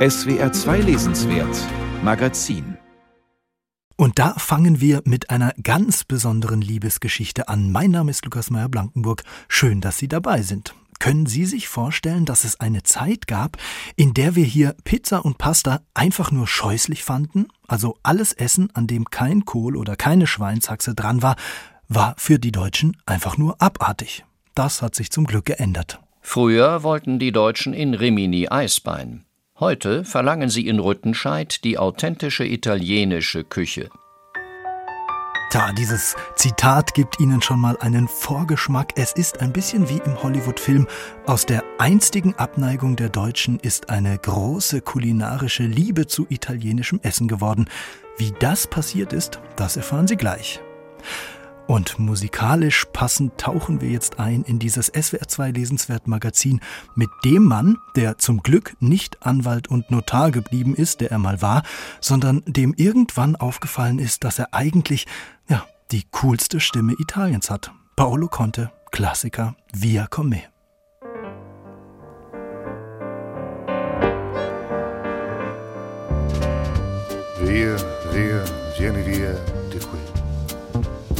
SWR 2 Lesenswert Magazin und da fangen wir mit einer ganz besonderen Liebesgeschichte an. Mein Name ist Lukas Meyer-Blankenburg. Schön, dass Sie dabei sind. Können Sie sich vorstellen, dass es eine Zeit gab, in der wir hier Pizza und Pasta einfach nur scheußlich fanden? Also alles Essen, an dem kein Kohl oder keine Schweinshaxe dran war, war für die Deutschen einfach nur abartig. Das hat sich zum Glück geändert. Früher wollten die Deutschen in Rimini Eisbein. Heute verlangen sie in Rüttenscheid die authentische italienische Küche. Tja, dieses Zitat gibt Ihnen schon mal einen Vorgeschmack. Es ist ein bisschen wie im Hollywood-Film. Aus der einstigen Abneigung der Deutschen ist eine große kulinarische Liebe zu italienischem Essen geworden. Wie das passiert ist, das erfahren Sie gleich. Und musikalisch passend tauchen wir jetzt ein in dieses SWR2 Lesenswert Magazin mit dem Mann, der zum Glück nicht Anwalt und Notar geblieben ist, der er mal war, sondern dem irgendwann aufgefallen ist, dass er eigentlich, ja, die coolste Stimme Italiens hat. Paolo Conte, Klassiker, Via con me. Via, via, vieni via.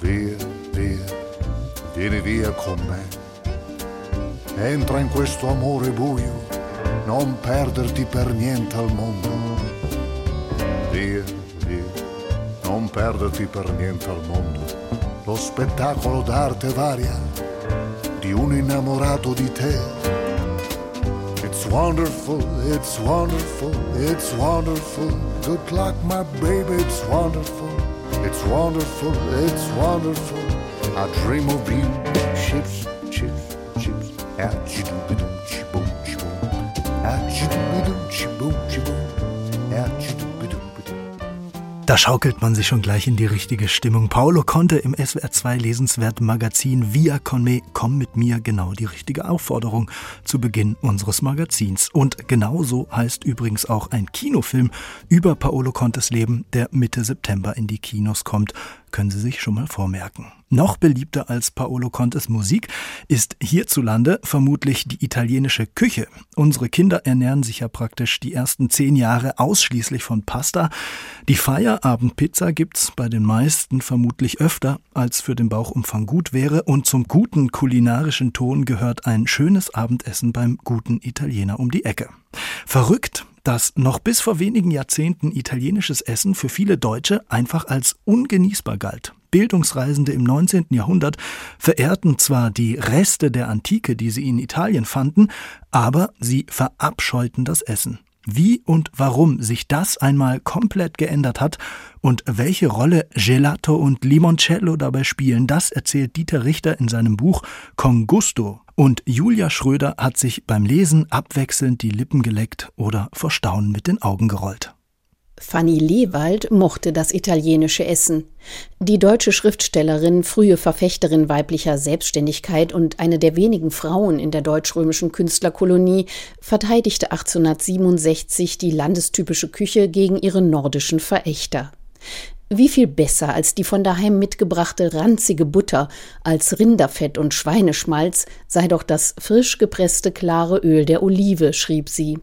Via, via, vieni via con me. Entra in questo amore buio, non perderti per niente al mondo. Via, via, non perderti per niente al mondo. Lo spettacolo d'arte varia un innamorato di te It's wonderful, it's wonderful, it's wonderful. Good luck, my baby, it's wonderful. It's wonderful, it's wonderful. I dream of you. Chips, chips, chips. Achidoo-be-doo, Da schaukelt man sich schon gleich in die richtige Stimmung. Paolo Conte im SWR2 Lesenswert Magazin Via con me, komm mit mir, genau die richtige Aufforderung zu Beginn unseres Magazins. Und genauso heißt übrigens auch ein Kinofilm über Paolo Contes Leben, der Mitte September in die Kinos kommt können Sie sich schon mal vormerken. Noch beliebter als Paolo Contes Musik ist hierzulande vermutlich die italienische Küche. Unsere Kinder ernähren sich ja praktisch die ersten zehn Jahre ausschließlich von Pasta. Die Feierabendpizza gibt's bei den meisten vermutlich öfter, als für den Bauchumfang gut wäre. Und zum guten kulinarischen Ton gehört ein schönes Abendessen beim guten Italiener um die Ecke. Verrückt, dass noch bis vor wenigen Jahrzehnten italienisches Essen für viele Deutsche einfach als ungenießbar galt. Bildungsreisende im 19. Jahrhundert verehrten zwar die Reste der Antike, die sie in Italien fanden, aber sie verabscheuten das Essen. Wie und warum sich das einmal komplett geändert hat und welche Rolle Gelato und Limoncello dabei spielen, das erzählt Dieter Richter in seinem Buch Con Gusto. Und Julia Schröder hat sich beim Lesen abwechselnd die Lippen geleckt oder vor Staunen mit den Augen gerollt. Fanny Lewald mochte das italienische Essen. Die deutsche Schriftstellerin, frühe Verfechterin weiblicher Selbstständigkeit und eine der wenigen Frauen in der deutsch-römischen Künstlerkolonie, verteidigte 1867 die landestypische Küche gegen ihre nordischen Verächter. Wie viel besser als die von daheim mitgebrachte ranzige Butter, als Rinderfett und Schweineschmalz sei doch das frisch gepresste klare Öl der Olive, schrieb sie.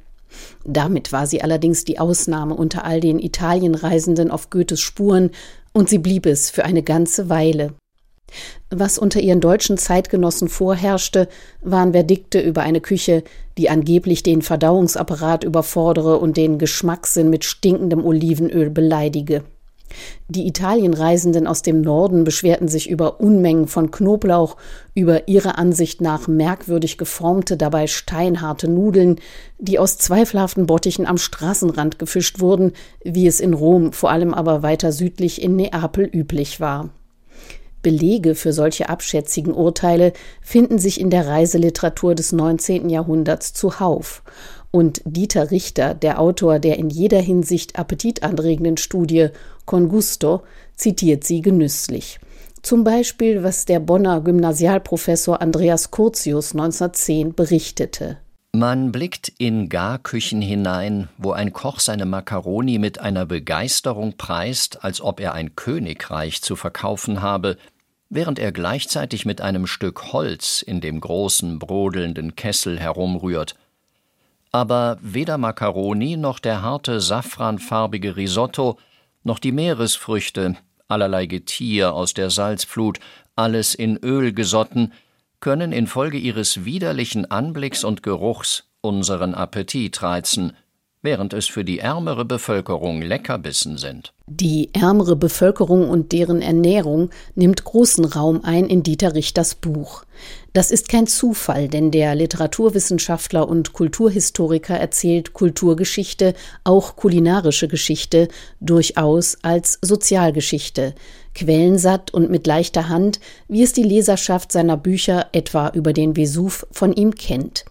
Damit war sie allerdings die Ausnahme unter all den Italienreisenden auf Goethes Spuren, und sie blieb es für eine ganze Weile. Was unter ihren deutschen Zeitgenossen vorherrschte, waren Verdikte über eine Küche, die angeblich den Verdauungsapparat überfordere und den Geschmackssinn mit stinkendem Olivenöl beleidige. Die Italienreisenden aus dem Norden beschwerten sich über Unmengen von Knoblauch, über ihrer Ansicht nach merkwürdig geformte, dabei steinharte Nudeln, die aus zweifelhaften Bottichen am Straßenrand gefischt wurden, wie es in Rom, vor allem aber weiter südlich in Neapel üblich war. Belege für solche abschätzigen Urteile finden sich in der Reiseliteratur des 19. Jahrhunderts zuhauf. Und Dieter Richter, der Autor der in jeder Hinsicht appetitanregenden Studie Con Gusto, zitiert sie genüsslich. Zum Beispiel, was der Bonner Gymnasialprofessor Andreas Curtius 1910 berichtete. Man blickt in Garküchen hinein, wo ein Koch seine Makaroni mit einer Begeisterung preist, als ob er ein Königreich zu verkaufen habe, während er gleichzeitig mit einem Stück Holz in dem großen brodelnden Kessel herumrührt. Aber weder Makaroni noch der harte safranfarbige Risotto noch die Meeresfrüchte, allerlei Getier aus der Salzflut, alles in Öl gesotten, können infolge ihres widerlichen Anblicks und Geruchs unseren Appetit reizen, während es für die ärmere Bevölkerung Leckerbissen sind. Die ärmere Bevölkerung und deren Ernährung nimmt großen Raum ein in Dieter Richters Buch. Das ist kein Zufall, denn der Literaturwissenschaftler und Kulturhistoriker erzählt Kulturgeschichte, auch kulinarische Geschichte, durchaus als Sozialgeschichte, quellensatt und mit leichter Hand, wie es die Leserschaft seiner Bücher etwa über den Vesuv von ihm kennt.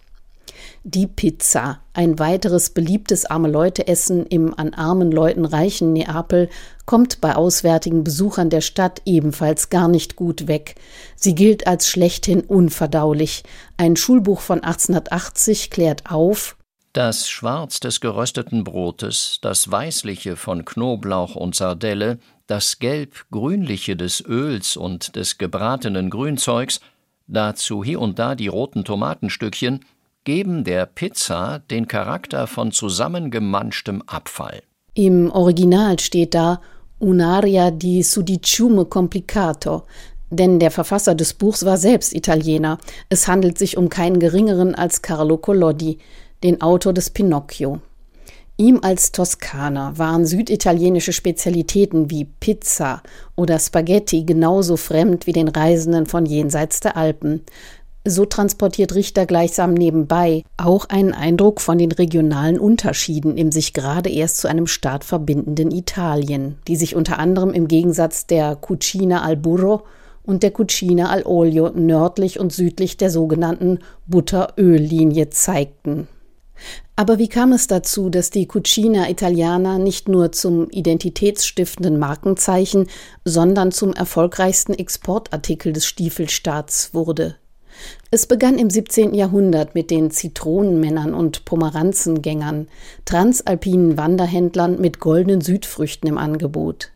Die Pizza, ein weiteres beliebtes arme Leute Essen im an armen Leuten reichen Neapel, kommt bei auswärtigen Besuchern der Stadt ebenfalls gar nicht gut weg. Sie gilt als schlechthin unverdaulich. Ein Schulbuch von 1880 klärt auf, das Schwarz des gerösteten Brotes, das Weißliche von Knoblauch und Sardelle, das Gelb-Grünliche des Öls und des gebratenen Grünzeugs, dazu hier und da die roten Tomatenstückchen, geben der Pizza den Charakter von zusammengemanschtem Abfall. Im Original steht da Un'aria di sudiciume complicato, denn der Verfasser des Buchs war selbst Italiener. Es handelt sich um keinen geringeren als Carlo Collodi, den Autor des Pinocchio. Ihm als Toskaner waren süditalienische Spezialitäten wie Pizza oder Spaghetti genauso fremd wie den Reisenden von jenseits der Alpen. So transportiert Richter gleichsam nebenbei auch einen Eindruck von den regionalen Unterschieden im sich gerade erst zu einem Staat verbindenden Italien, die sich unter anderem im Gegensatz der Cucina al Burro und der Cucina al Olio nördlich und südlich der sogenannten Butter-Öl-Linie zeigten. Aber wie kam es dazu, dass die Cucina Italiana nicht nur zum identitätsstiftenden Markenzeichen, sondern zum erfolgreichsten Exportartikel des Stiefelstaats wurde? Es begann im 17. Jahrhundert mit den Zitronenmännern und Pomeranzengängern, transalpinen Wanderhändlern mit goldenen Südfrüchten im Angebot.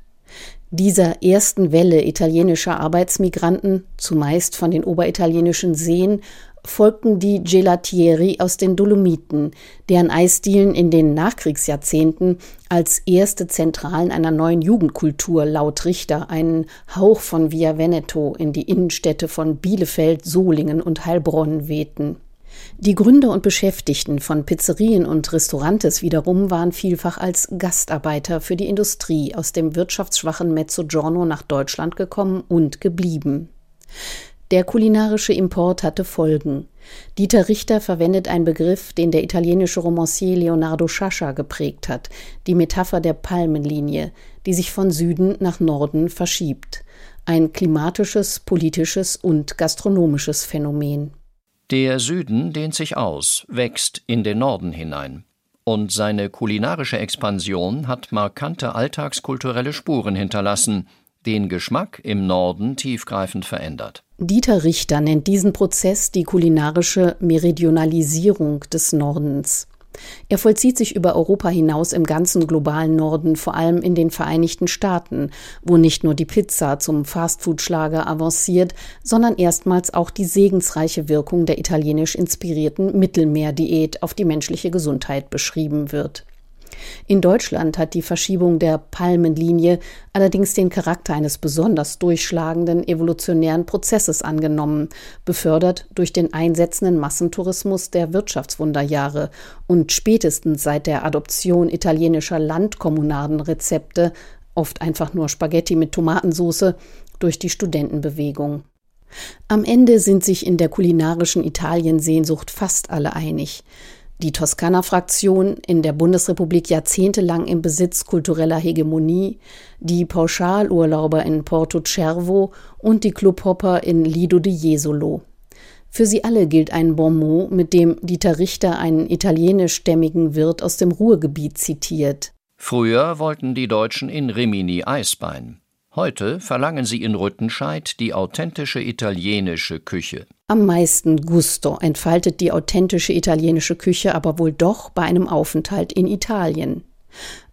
Dieser ersten Welle italienischer Arbeitsmigranten, zumeist von den oberitalienischen Seen, folgten die Gelatieri aus den Dolomiten, deren Eisdielen in den Nachkriegsjahrzehnten als erste Zentralen einer neuen Jugendkultur laut Richter einen Hauch von Via Veneto in die Innenstädte von Bielefeld, Solingen und Heilbronn wehten. Die Gründer und Beschäftigten von Pizzerien und Restaurantes wiederum waren vielfach als Gastarbeiter für die Industrie aus dem wirtschaftsschwachen Mezzogiorno nach Deutschland gekommen und geblieben. Der kulinarische Import hatte Folgen. Dieter Richter verwendet einen Begriff, den der italienische Romancier Leonardo Sciascia geprägt hat, die Metapher der Palmenlinie, die sich von Süden nach Norden verschiebt. Ein klimatisches, politisches und gastronomisches Phänomen. Der Süden dehnt sich aus, wächst in den Norden hinein. Und seine kulinarische Expansion hat markante alltagskulturelle Spuren hinterlassen, den Geschmack im Norden tiefgreifend verändert. Dieter Richter nennt diesen Prozess die kulinarische Meridionalisierung des Nordens. Er vollzieht sich über Europa hinaus im ganzen globalen Norden, vor allem in den Vereinigten Staaten, wo nicht nur die Pizza zum Fastfood-Schlager avanciert, sondern erstmals auch die segensreiche Wirkung der italienisch inspirierten Mittelmeerdiät auf die menschliche Gesundheit beschrieben wird. In Deutschland hat die Verschiebung der Palmenlinie allerdings den Charakter eines besonders durchschlagenden evolutionären Prozesses angenommen, befördert durch den einsetzenden Massentourismus der Wirtschaftswunderjahre und spätestens seit der Adoption italienischer Landkommunadenrezepte, oft einfach nur Spaghetti mit Tomatensauce, durch die Studentenbewegung. Am Ende sind sich in der kulinarischen Italiensehnsucht fast alle einig. Die Toskana-Fraktion, in der Bundesrepublik jahrzehntelang im Besitz kultureller Hegemonie, die Pauschalurlauber in Porto Cervo und die Clubhopper in Lido di Jesolo. Für sie alle gilt ein Bonmot, mit dem Dieter Richter einen italienischstämmigen Wirt aus dem Ruhrgebiet zitiert. Früher wollten die Deutschen in Rimini Eisbein. Heute verlangen sie in Rüttenscheid die authentische italienische Küche. Am meisten Gusto entfaltet die authentische italienische Küche aber wohl doch bei einem Aufenthalt in Italien.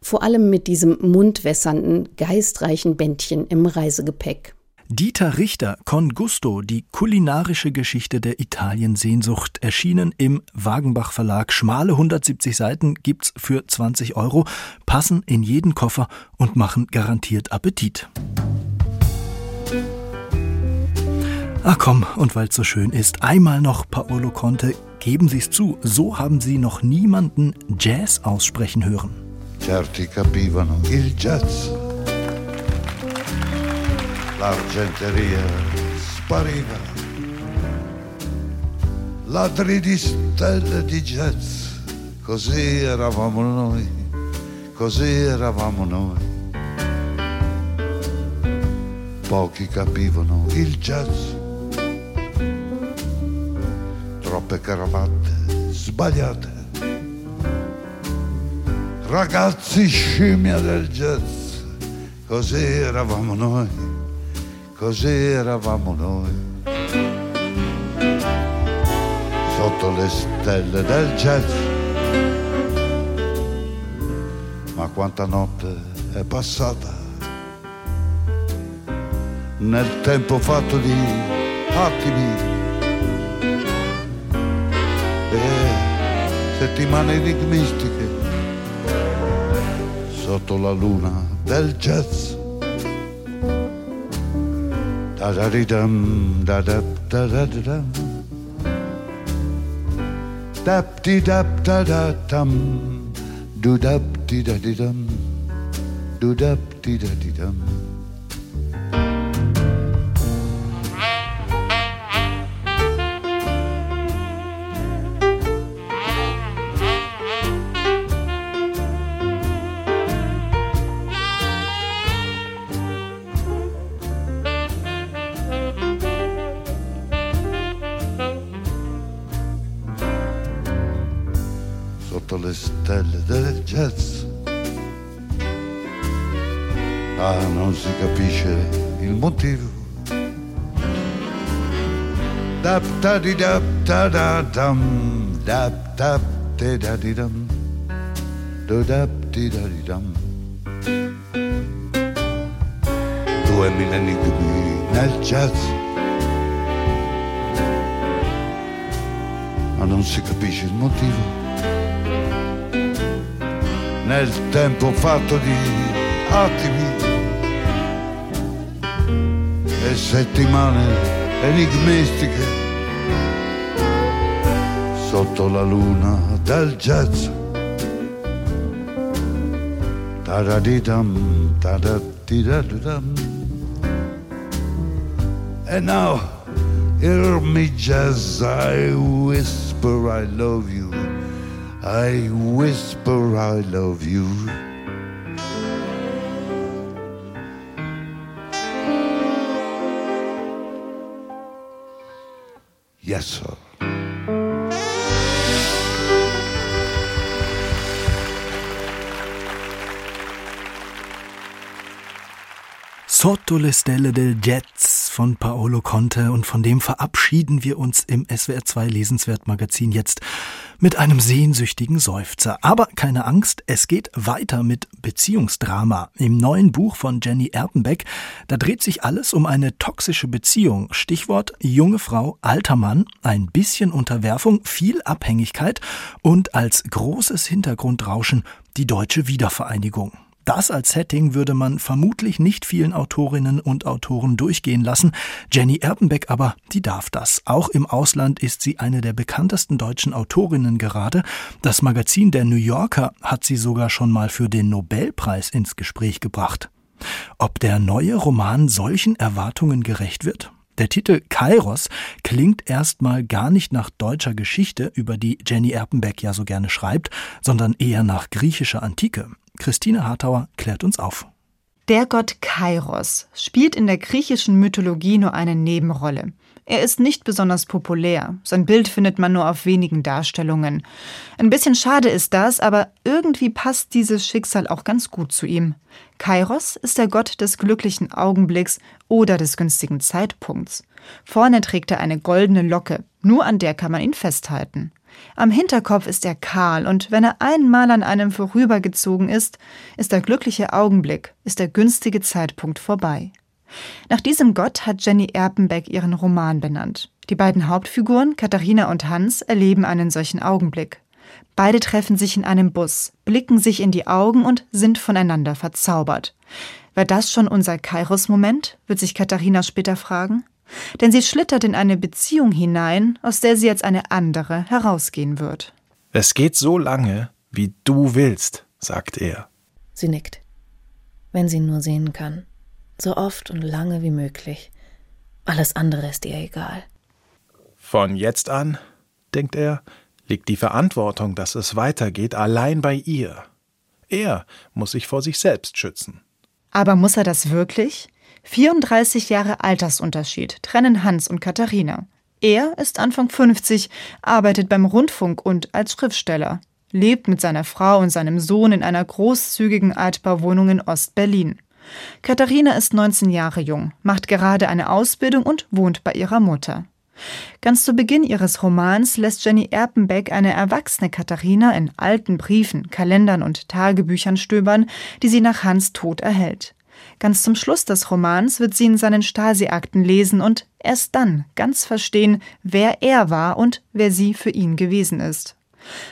Vor allem mit diesem mundwässernden, geistreichen Bändchen im Reisegepäck. Dieter Richter, Con Gusto, die kulinarische Geschichte der Italiensehnsucht, erschienen im Wagenbach Verlag. Schmale 170 Seiten gibt's für 20 Euro, passen in jeden Koffer und machen garantiert Appetit. Ach komm, und weil's so schön ist, einmal noch Paolo Conte, geben Sie's zu, so haben Sie noch niemanden Jazz aussprechen hören. Certi capivano il jazz l'argenteria spariva, ladri di stelle di jazz, così eravamo noi, così eravamo noi. Pochi capivano il jazz, troppe cravatte sbagliate, ragazzi scimmia del jazz, così eravamo noi così eravamo noi. Sotto le stelle del jazz. Ma quanta notte è passata nel tempo fatto di attimi e settimane enigmistiche sotto la luna del jazz da da di dum da da da da da dum dap di dap da da dum do dap di da di dum do dap di da di dum da di da da da dum da da da da di dum do da di da di dum due millenni qui nel jazz. Ma non si capisce il motivo nel tempo fatto di attimi e settimane enigmistiche sotto la luna del jazz. Ta-da-di-dum, ta-da-di-da-dum. And now, hear me jazz, I whisper I love you. I whisper I love you. Yes, sir. Sotto le stelle del Jets von Paolo Conte und von dem verabschieden wir uns im SWR2 Lesenswert Magazin jetzt mit einem sehnsüchtigen Seufzer. Aber keine Angst, es geht weiter mit Beziehungsdrama. Im neuen Buch von Jenny Erpenbeck, da dreht sich alles um eine toxische Beziehung. Stichwort junge Frau, alter Mann, ein bisschen Unterwerfung, viel Abhängigkeit und als großes Hintergrundrauschen die deutsche Wiedervereinigung. Das als Setting würde man vermutlich nicht vielen Autorinnen und Autoren durchgehen lassen. Jenny Erpenbeck aber, die darf das. Auch im Ausland ist sie eine der bekanntesten deutschen Autorinnen gerade. Das Magazin der New Yorker hat sie sogar schon mal für den Nobelpreis ins Gespräch gebracht. Ob der neue Roman solchen Erwartungen gerecht wird? Der Titel Kairos klingt erstmal gar nicht nach deutscher Geschichte, über die Jenny Erpenbeck ja so gerne schreibt, sondern eher nach griechischer Antike. Christine Hartauer klärt uns auf. Der Gott Kairos spielt in der griechischen Mythologie nur eine Nebenrolle. Er ist nicht besonders populär. Sein Bild findet man nur auf wenigen Darstellungen. Ein bisschen schade ist das, aber irgendwie passt dieses Schicksal auch ganz gut zu ihm. Kairos ist der Gott des glücklichen Augenblicks oder des günstigen Zeitpunkts. Vorne trägt er eine goldene Locke, nur an der kann man ihn festhalten. Am Hinterkopf ist er kahl, und wenn er einmal an einem vorübergezogen ist, ist der glückliche Augenblick, ist der günstige Zeitpunkt vorbei. Nach diesem Gott hat Jenny Erpenbeck ihren Roman benannt. Die beiden Hauptfiguren, Katharina und Hans, erleben einen solchen Augenblick. Beide treffen sich in einem Bus, blicken sich in die Augen und sind voneinander verzaubert. War das schon unser Kairos-Moment? wird sich Katharina später fragen. Denn sie schlittert in eine Beziehung hinein, aus der sie als eine andere herausgehen wird. Es geht so lange, wie du willst, sagt er. Sie nickt. Wenn sie nur sehen kann so oft und lange wie möglich. Alles andere ist ihr egal. Von jetzt an, denkt er, liegt die Verantwortung, dass es weitergeht, allein bei ihr. Er muss sich vor sich selbst schützen. Aber muss er das wirklich? 34 Jahre Altersunterschied trennen Hans und Katharina. Er ist Anfang 50, arbeitet beim Rundfunk und als Schriftsteller, lebt mit seiner Frau und seinem Sohn in einer großzügigen Altbauwohnung in Ost-Berlin. Katharina ist 19 Jahre jung, macht gerade eine Ausbildung und wohnt bei ihrer Mutter. Ganz zu Beginn ihres Romans lässt Jenny Erpenbeck eine erwachsene Katharina in alten Briefen, Kalendern und Tagebüchern stöbern, die sie nach Hans Tod erhält. Ganz zum Schluss des Romans wird sie in seinen Stasi-Akten lesen und erst dann ganz verstehen, wer er war und wer sie für ihn gewesen ist.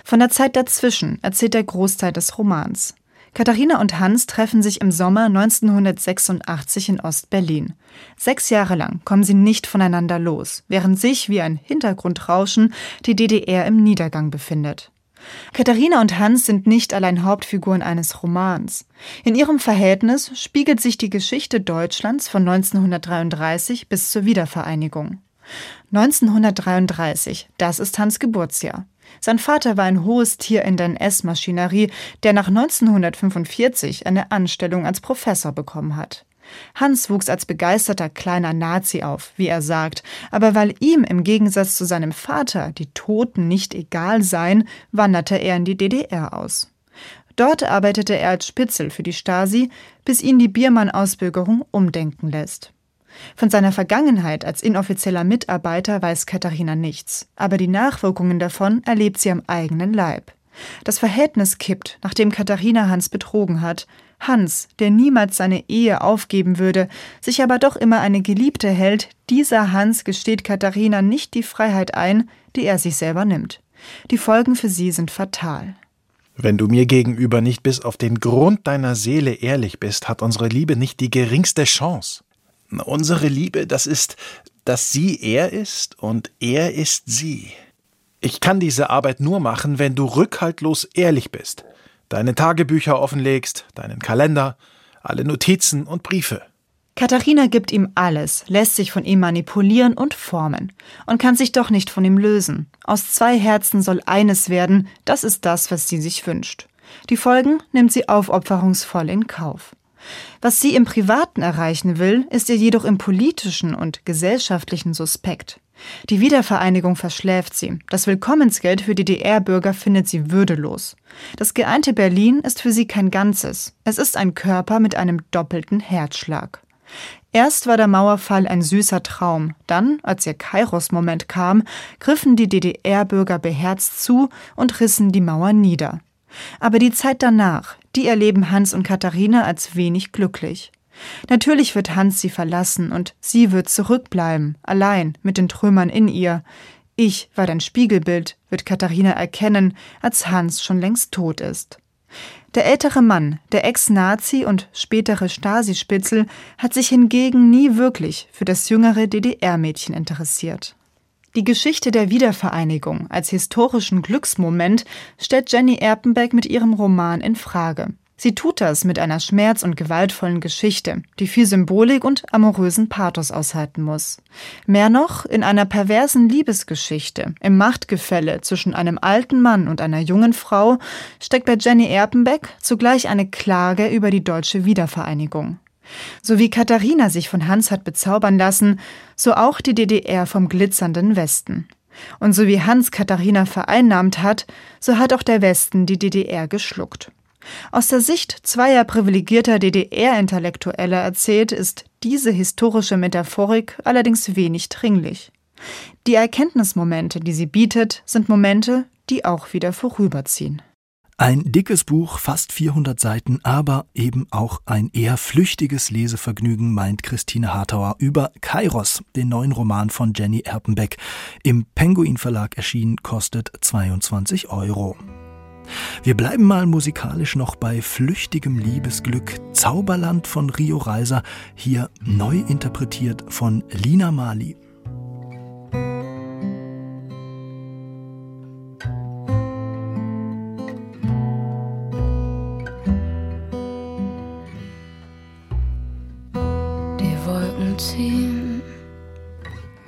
Von der Zeit dazwischen erzählt der Großteil des Romans. Katharina und Hans treffen sich im Sommer 1986 in Ost-Berlin. Sechs Jahre lang kommen sie nicht voneinander los, während sich wie ein Hintergrundrauschen die DDR im Niedergang befindet. Katharina und Hans sind nicht allein Hauptfiguren eines Romans. In ihrem Verhältnis spiegelt sich die Geschichte Deutschlands von 1933 bis zur Wiedervereinigung. 1933, das ist Hans Geburtsjahr. Sein Vater war ein hohes Tier in der NS-Maschinerie, der nach 1945 eine Anstellung als Professor bekommen hat. Hans wuchs als begeisterter kleiner Nazi auf, wie er sagt, aber weil ihm im Gegensatz zu seinem Vater die Toten nicht egal seien, wanderte er in die DDR aus. Dort arbeitete er als Spitzel für die Stasi, bis ihn die Biermann-Ausbürgerung umdenken lässt. Von seiner Vergangenheit als inoffizieller Mitarbeiter weiß Katharina nichts, aber die Nachwirkungen davon erlebt sie am eigenen Leib. Das Verhältnis kippt, nachdem Katharina Hans betrogen hat. Hans, der niemals seine Ehe aufgeben würde, sich aber doch immer eine Geliebte hält, dieser Hans gesteht Katharina nicht die Freiheit ein, die er sich selber nimmt. Die Folgen für sie sind fatal. Wenn du mir gegenüber nicht bis auf den Grund deiner Seele ehrlich bist, hat unsere Liebe nicht die geringste Chance. Unsere Liebe, das ist, dass sie er ist und er ist sie. Ich kann diese Arbeit nur machen, wenn du rückhaltlos ehrlich bist, deine Tagebücher offenlegst, deinen Kalender, alle Notizen und Briefe. Katharina gibt ihm alles, lässt sich von ihm manipulieren und formen und kann sich doch nicht von ihm lösen. Aus zwei Herzen soll eines werden, das ist das, was sie sich wünscht. Die Folgen nimmt sie aufopferungsvoll in Kauf. Was sie im Privaten erreichen will, ist ihr jedoch im politischen und gesellschaftlichen suspekt. Die Wiedervereinigung verschläft sie. Das Willkommensgeld für DDR-Bürger findet sie würdelos. Das geeinte Berlin ist für sie kein Ganzes. Es ist ein Körper mit einem doppelten Herzschlag. Erst war der Mauerfall ein süßer Traum, dann, als ihr Kairos-Moment kam, griffen die DDR-Bürger beherzt zu und rissen die Mauer nieder. Aber die Zeit danach, die erleben Hans und Katharina als wenig glücklich. Natürlich wird Hans sie verlassen und sie wird zurückbleiben, allein mit den Trümmern in ihr. Ich war dein Spiegelbild, wird Katharina erkennen, als Hans schon längst tot ist. Der ältere Mann, der Ex-Nazi und spätere Stasi-Spitzel, hat sich hingegen nie wirklich für das jüngere DDR-Mädchen interessiert. Die Geschichte der Wiedervereinigung als historischen Glücksmoment stellt Jenny Erpenbeck mit ihrem Roman in Frage. Sie tut das mit einer schmerz- und gewaltvollen Geschichte, die viel Symbolik und amorösen Pathos aushalten muss. Mehr noch in einer perversen Liebesgeschichte, im Machtgefälle zwischen einem alten Mann und einer jungen Frau, steckt bei Jenny Erpenbeck zugleich eine Klage über die deutsche Wiedervereinigung. So wie Katharina sich von Hans hat bezaubern lassen, so auch die DDR vom glitzernden Westen. Und so wie Hans Katharina vereinnahmt hat, so hat auch der Westen die DDR geschluckt. Aus der Sicht zweier privilegierter DDR-Intellektueller erzählt, ist diese historische Metaphorik allerdings wenig dringlich. Die Erkenntnismomente, die sie bietet, sind Momente, die auch wieder vorüberziehen. Ein dickes Buch, fast 400 Seiten, aber eben auch ein eher flüchtiges Lesevergnügen, meint Christine Hartauer über Kairos, den neuen Roman von Jenny Erpenbeck. Im Penguin Verlag erschienen, kostet 22 Euro. Wir bleiben mal musikalisch noch bei flüchtigem Liebesglück. Zauberland von Rio Reiser, hier neu interpretiert von Lina Mali. Die Wolken ziehen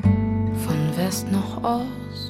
von West nach Ost.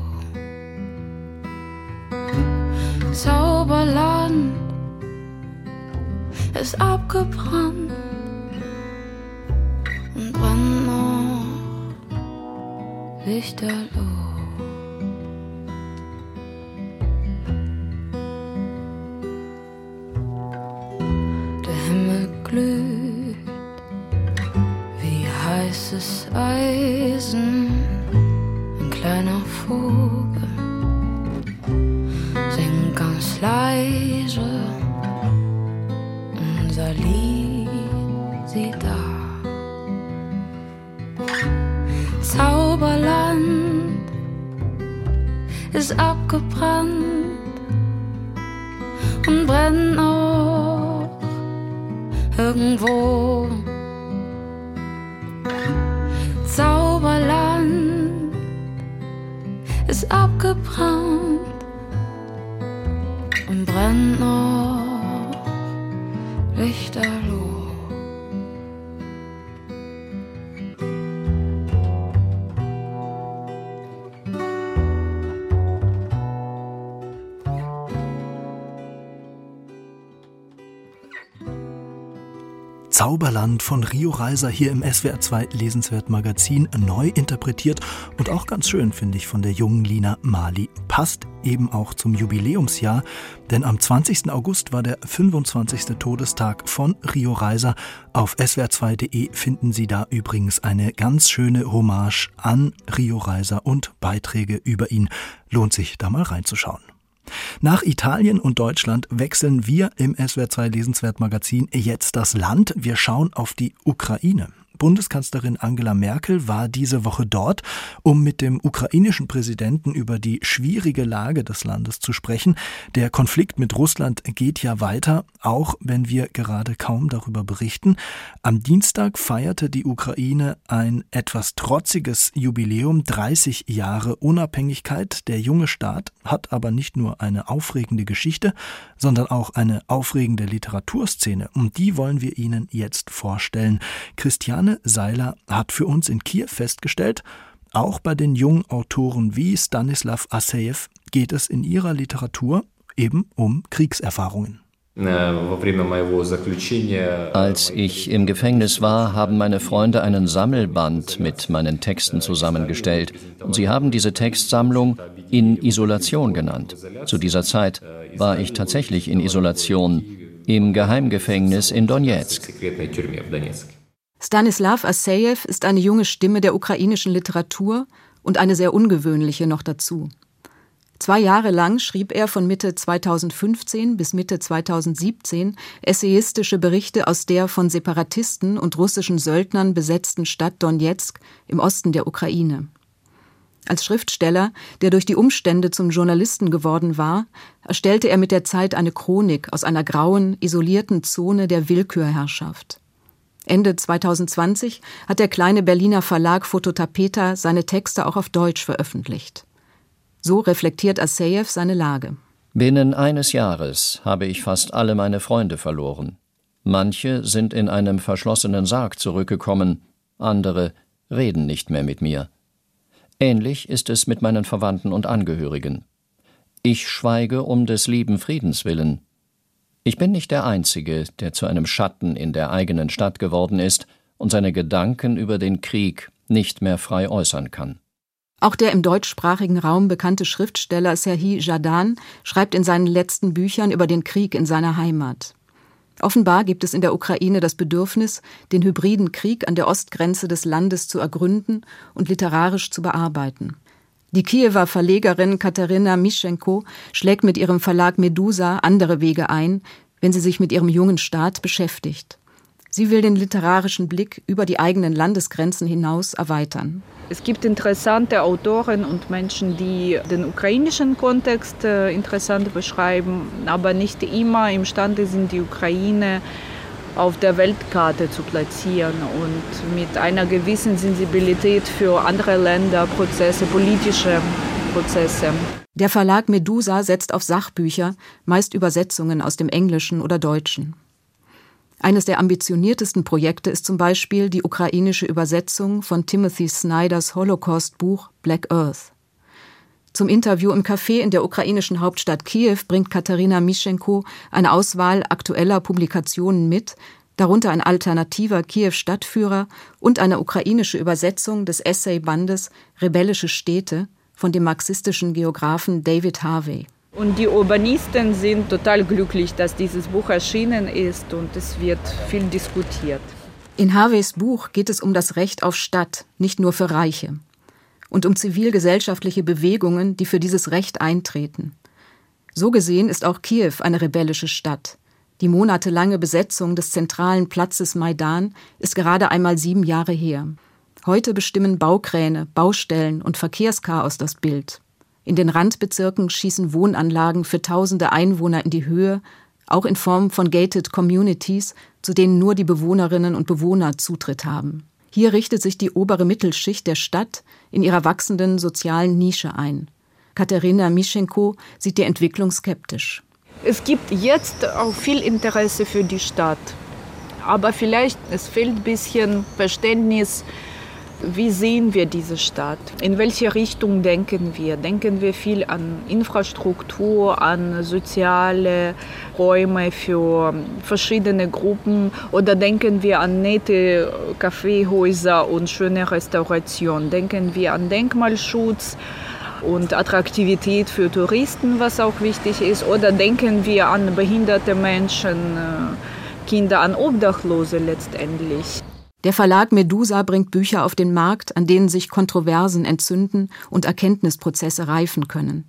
ist abgebrannt und wann noch lichterloh. Zauberland von Rio Reiser hier im SWR 2 Lesenswert Magazin neu interpretiert und auch ganz schön finde ich von der jungen Lina Mali. Passt eben auch zum Jubiläumsjahr, denn am 20. August war der 25. Todestag von Rio Reiser. Auf swr2.de finden Sie da übrigens eine ganz schöne Hommage an Rio Reiser und Beiträge über ihn. Lohnt sich da mal reinzuschauen. Nach Italien und Deutschland wechseln wir im SWR2 Lesenswert Magazin jetzt das Land. Wir schauen auf die Ukraine. Bundeskanzlerin Angela Merkel war diese Woche dort, um mit dem ukrainischen Präsidenten über die schwierige Lage des Landes zu sprechen. Der Konflikt mit Russland geht ja weiter, auch wenn wir gerade kaum darüber berichten. Am Dienstag feierte die Ukraine ein etwas trotziges Jubiläum, 30 Jahre Unabhängigkeit. Der junge Staat hat aber nicht nur eine aufregende Geschichte, sondern auch eine aufregende Literaturszene. Und die wollen wir Ihnen jetzt vorstellen. Christiane Susanne Seiler hat für uns in Kiew festgestellt, auch bei den jungen Autoren wie Stanislav Asejew geht es in ihrer Literatur eben um Kriegserfahrungen. Als ich im Gefängnis war, haben meine Freunde einen Sammelband mit meinen Texten zusammengestellt. Und sie haben diese Textsammlung in Isolation genannt. Zu dieser Zeit war ich tatsächlich in Isolation im Geheimgefängnis in Donetsk. Stanislav Assejew ist eine junge Stimme der ukrainischen Literatur und eine sehr ungewöhnliche noch dazu. Zwei Jahre lang schrieb er von Mitte 2015 bis Mitte 2017 essayistische Berichte aus der von Separatisten und russischen Söldnern besetzten Stadt Donetsk im Osten der Ukraine. Als Schriftsteller, der durch die Umstände zum Journalisten geworden war, erstellte er mit der Zeit eine Chronik aus einer grauen, isolierten Zone der Willkürherrschaft. Ende 2020 hat der kleine Berliner Verlag Fototapeta seine Texte auch auf Deutsch veröffentlicht. So reflektiert Asseyev seine Lage. Binnen eines Jahres habe ich fast alle meine Freunde verloren. Manche sind in einem verschlossenen Sarg zurückgekommen, andere reden nicht mehr mit mir. Ähnlich ist es mit meinen Verwandten und Angehörigen. Ich schweige um des lieben Friedens willen. Ich bin nicht der Einzige, der zu einem Schatten in der eigenen Stadt geworden ist und seine Gedanken über den Krieg nicht mehr frei äußern kann. Auch der im deutschsprachigen Raum bekannte Schriftsteller Serhi Jadan schreibt in seinen letzten Büchern über den Krieg in seiner Heimat. Offenbar gibt es in der Ukraine das Bedürfnis, den hybriden Krieg an der Ostgrenze des Landes zu ergründen und literarisch zu bearbeiten. Die Kiewer Verlegerin Katharina Mischenko schlägt mit ihrem Verlag Medusa andere Wege ein, wenn sie sich mit ihrem jungen Staat beschäftigt. Sie will den literarischen Blick über die eigenen Landesgrenzen hinaus erweitern. Es gibt interessante Autoren und Menschen, die den ukrainischen Kontext äh, interessant beschreiben, aber nicht immer imstande sind, die Ukraine auf der Weltkarte zu platzieren und mit einer gewissen Sensibilität für andere Länder, Prozesse, politische Prozesse. Der Verlag Medusa setzt auf Sachbücher, meist Übersetzungen aus dem Englischen oder Deutschen. Eines der ambitioniertesten Projekte ist zum Beispiel die ukrainische Übersetzung von Timothy Snyders Holocaust-Buch Black Earth. Zum Interview im Café in der ukrainischen Hauptstadt Kiew bringt Katharina Mischenko eine Auswahl aktueller Publikationen mit, darunter ein alternativer Kiew-Stadtführer und eine ukrainische Übersetzung des Essay-Bandes Rebellische Städte von dem marxistischen Geographen David Harvey. Und die Urbanisten sind total glücklich, dass dieses Buch erschienen ist und es wird viel diskutiert. In Harveys Buch geht es um das Recht auf Stadt, nicht nur für Reiche. Und um zivilgesellschaftliche Bewegungen, die für dieses Recht eintreten. So gesehen ist auch Kiew eine rebellische Stadt. Die monatelange Besetzung des zentralen Platzes Maidan ist gerade einmal sieben Jahre her. Heute bestimmen Baukräne, Baustellen und Verkehrschaos das Bild. In den Randbezirken schießen Wohnanlagen für tausende Einwohner in die Höhe, auch in Form von gated communities, zu denen nur die Bewohnerinnen und Bewohner Zutritt haben. Hier richtet sich die obere Mittelschicht der Stadt in ihrer wachsenden sozialen Nische ein. Katharina Mischenko sieht die Entwicklung skeptisch. Es gibt jetzt auch viel Interesse für die Stadt. Aber vielleicht es fehlt ein bisschen Verständnis wie sehen wir diese Stadt? In welche Richtung denken wir? Denken wir viel an Infrastruktur, an soziale Räume für verschiedene Gruppen oder denken wir an nette Kaffeehäuser und schöne Restauration? Denken wir an Denkmalschutz? und Attraktivität für Touristen, was auch wichtig ist, oder denken wir an behinderte Menschen, äh, Kinder, an Obdachlose letztendlich. Der Verlag Medusa bringt Bücher auf den Markt, an denen sich Kontroversen entzünden und Erkenntnisprozesse reifen können.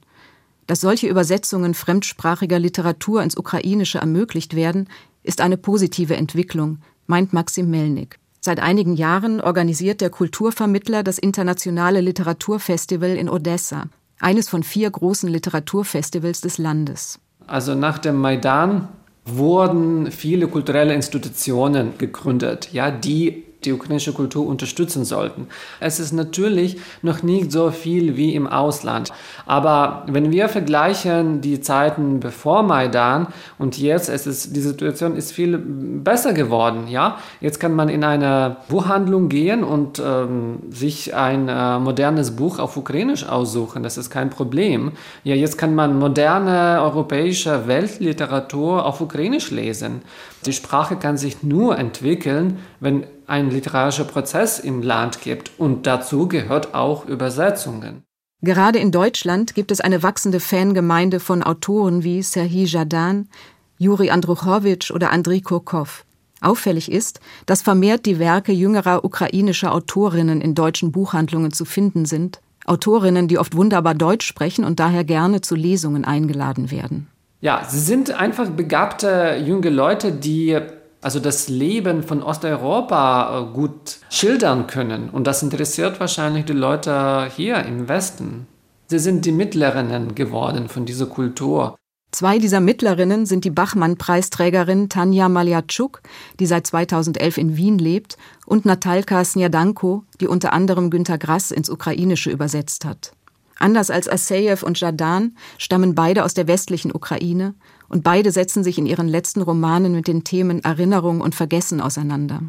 Dass solche Übersetzungen fremdsprachiger Literatur ins Ukrainische ermöglicht werden, ist eine positive Entwicklung, meint Maxim Melnik. Seit einigen Jahren organisiert der Kulturvermittler das internationale Literaturfestival in Odessa, eines von vier großen Literaturfestivals des Landes. Also nach dem Maidan wurden viele kulturelle Institutionen gegründet, ja, die die ukrainische Kultur unterstützen sollten. Es ist natürlich noch nicht so viel wie im Ausland. Aber wenn wir vergleichen die Zeiten bevor Maidan und jetzt, es ist, die Situation ist viel besser geworden. Ja? Jetzt kann man in eine Buchhandlung gehen und ähm, sich ein äh, modernes Buch auf Ukrainisch aussuchen. Das ist kein Problem. Ja, jetzt kann man moderne europäische Weltliteratur auf Ukrainisch lesen. Die Sprache kann sich nur entwickeln, wenn ein literarischer Prozess im Land gibt und dazu gehört auch Übersetzungen. Gerade in Deutschland gibt es eine wachsende Fangemeinde von Autoren wie Serhii Jadan, Juri Andruchowitsch oder Andriy Kurkov. Auffällig ist, dass vermehrt die Werke jüngerer ukrainischer Autorinnen in deutschen Buchhandlungen zu finden sind, Autorinnen, die oft wunderbar Deutsch sprechen und daher gerne zu Lesungen eingeladen werden. Ja, sie sind einfach begabte junge Leute, die also das Leben von Osteuropa äh, gut schildern können. Und das interessiert wahrscheinlich die Leute hier im Westen. Sie sind die Mittlerinnen geworden von dieser Kultur. Zwei dieser Mittlerinnen sind die Bachmann-Preisträgerin Tanja Maljatschuk, die seit 2011 in Wien lebt, und Natalka Snjadanko, die unter anderem Günter Grass ins Ukrainische übersetzt hat. Anders als Aseyev und Jadan stammen beide aus der westlichen Ukraine und beide setzen sich in ihren letzten Romanen mit den Themen Erinnerung und Vergessen auseinander.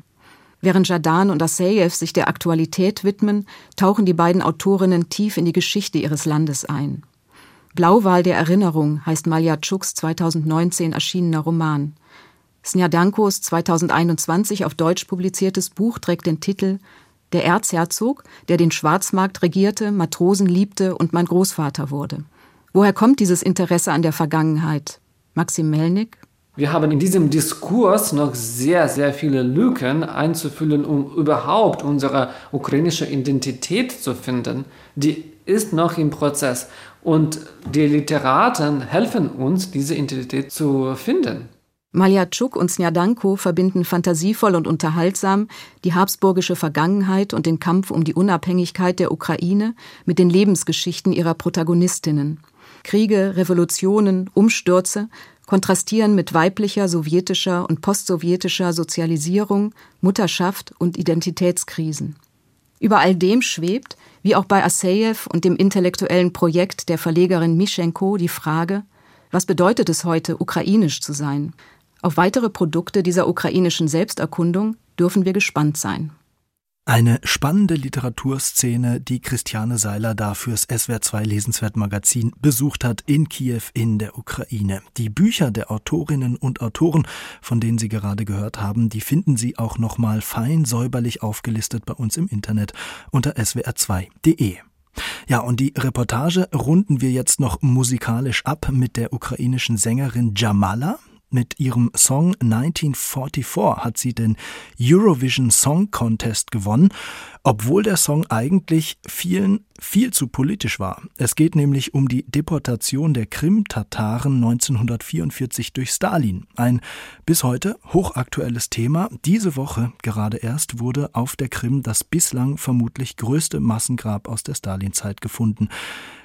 Während Jadan und Aseyev sich der Aktualität widmen, tauchen die beiden Autorinnen tief in die Geschichte ihres Landes ein. Blauwal der Erinnerung heißt Maljatschuks 2019 erschienener Roman. Snjadankos 2021 auf Deutsch publiziertes Buch trägt den Titel Der Erzherzog, der den Schwarzmarkt regierte, Matrosen liebte und mein Großvater wurde. Woher kommt dieses Interesse an der Vergangenheit? Maxim Melnik? Wir haben in diesem Diskurs noch sehr, sehr viele Lücken einzufüllen, um überhaupt unsere ukrainische Identität zu finden. Die ist noch im Prozess. Und die Literaten helfen uns, diese Identität zu finden. Maljatschuk und Snjadanko verbinden fantasievoll und unterhaltsam die habsburgische Vergangenheit und den Kampf um die Unabhängigkeit der Ukraine mit den Lebensgeschichten ihrer Protagonistinnen. Kriege, Revolutionen, Umstürze kontrastieren mit weiblicher, sowjetischer und postsowjetischer Sozialisierung, Mutterschaft und Identitätskrisen. Über all dem schwebt, wie auch bei Aseyev und dem intellektuellen Projekt der Verlegerin Mischenko die Frage, was bedeutet es heute, ukrainisch zu sein? Auf weitere Produkte dieser ukrainischen Selbsterkundung dürfen wir gespannt sein. Eine spannende Literaturszene, die Christiane Seiler da fürs SWR2 Lesenswert Magazin besucht hat in Kiew in der Ukraine. Die Bücher der Autorinnen und Autoren, von denen Sie gerade gehört haben, die finden Sie auch nochmal fein säuberlich aufgelistet bei uns im Internet unter swr2.de. Ja, und die Reportage runden wir jetzt noch musikalisch ab mit der ukrainischen Sängerin Jamala. Mit ihrem Song 1944 hat sie den Eurovision Song Contest gewonnen, obwohl der Song eigentlich vielen viel zu politisch war. Es geht nämlich um die Deportation der Krim-Tataren 1944 durch Stalin. Ein bis heute hochaktuelles Thema. Diese Woche gerade erst wurde auf der Krim das bislang vermutlich größte Massengrab aus der Stalin-Zeit gefunden.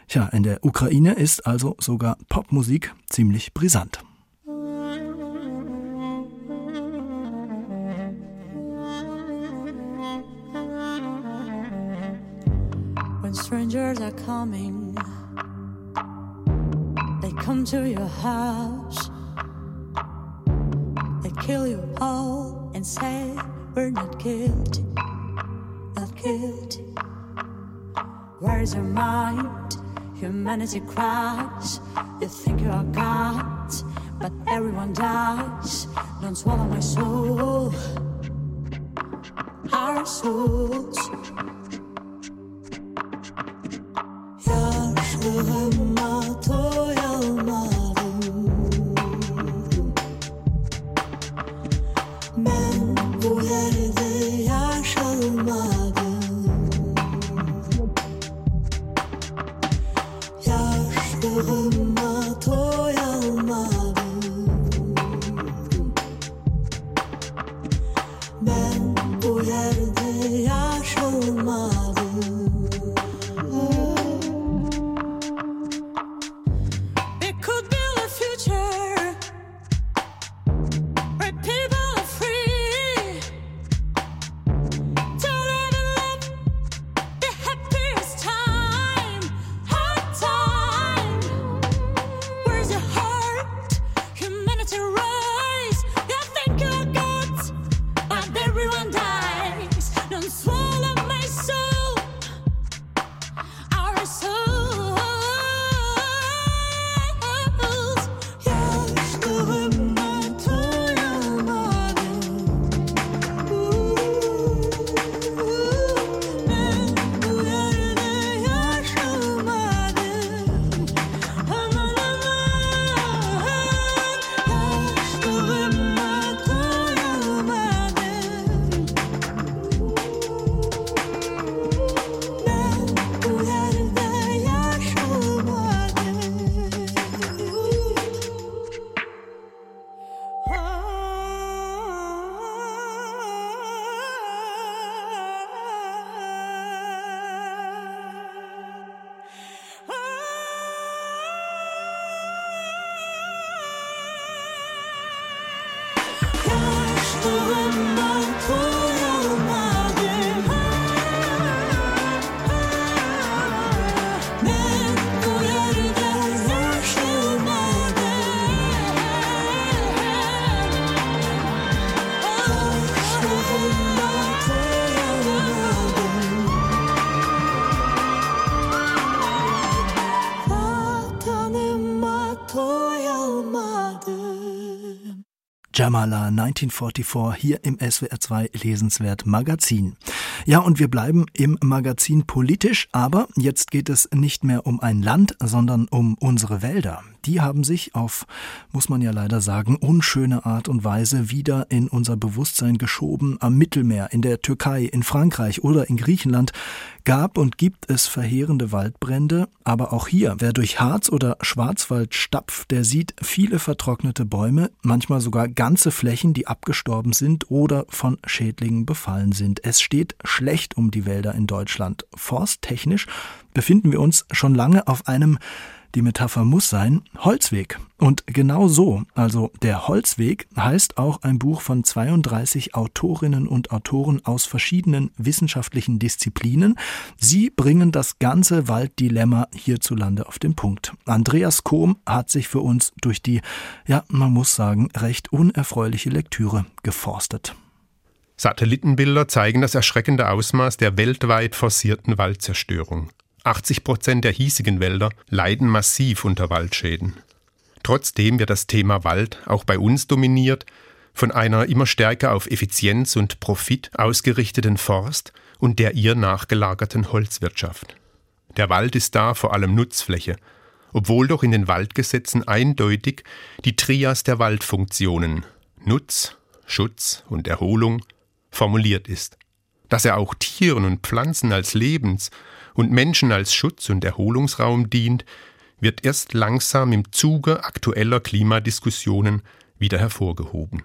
Tja, in der Ukraine ist also sogar Popmusik ziemlich brisant. Strangers are coming. They come to your house, they kill you all and say, We're not guilty, not guilty. Where's your mind? Humanity cries. You think you are God, but everyone dies. Don't swallow my soul, our souls. Ruhuma toya Jamala 1944 hier im SWR2 Lesenswert Magazin. Ja, und wir bleiben im Magazin politisch, aber jetzt geht es nicht mehr um ein Land, sondern um unsere Wälder. Die haben sich auf, muss man ja leider sagen, unschöne Art und Weise wieder in unser Bewusstsein geschoben. Am Mittelmeer, in der Türkei, in Frankreich oder in Griechenland gab und gibt es verheerende Waldbrände, aber auch hier, wer durch Harz oder Schwarzwald stapft, der sieht viele vertrocknete Bäume, manchmal sogar ganze Flächen, die abgestorben sind oder von Schädlingen befallen sind. Es steht schlecht um die Wälder in Deutschland. Forsttechnisch befinden wir uns schon lange auf einem die Metapher muss sein Holzweg. Und genau so, also der Holzweg, heißt auch ein Buch von 32 Autorinnen und Autoren aus verschiedenen wissenschaftlichen Disziplinen. Sie bringen das ganze Walddilemma hierzulande auf den Punkt. Andreas Kohm hat sich für uns durch die, ja, man muss sagen, recht unerfreuliche Lektüre geforstet. Satellitenbilder zeigen das erschreckende Ausmaß der weltweit forcierten Waldzerstörung. 80 Prozent der hiesigen Wälder leiden massiv unter Waldschäden. Trotzdem wird das Thema Wald auch bei uns dominiert von einer immer stärker auf Effizienz und Profit ausgerichteten Forst und der ihr nachgelagerten Holzwirtschaft. Der Wald ist da vor allem Nutzfläche, obwohl doch in den Waldgesetzen eindeutig die Trias der Waldfunktionen Nutz, Schutz und Erholung formuliert ist. Dass er auch Tieren und Pflanzen als Lebens- und Menschen als Schutz- und Erholungsraum dient, wird erst langsam im Zuge aktueller Klimadiskussionen wieder hervorgehoben.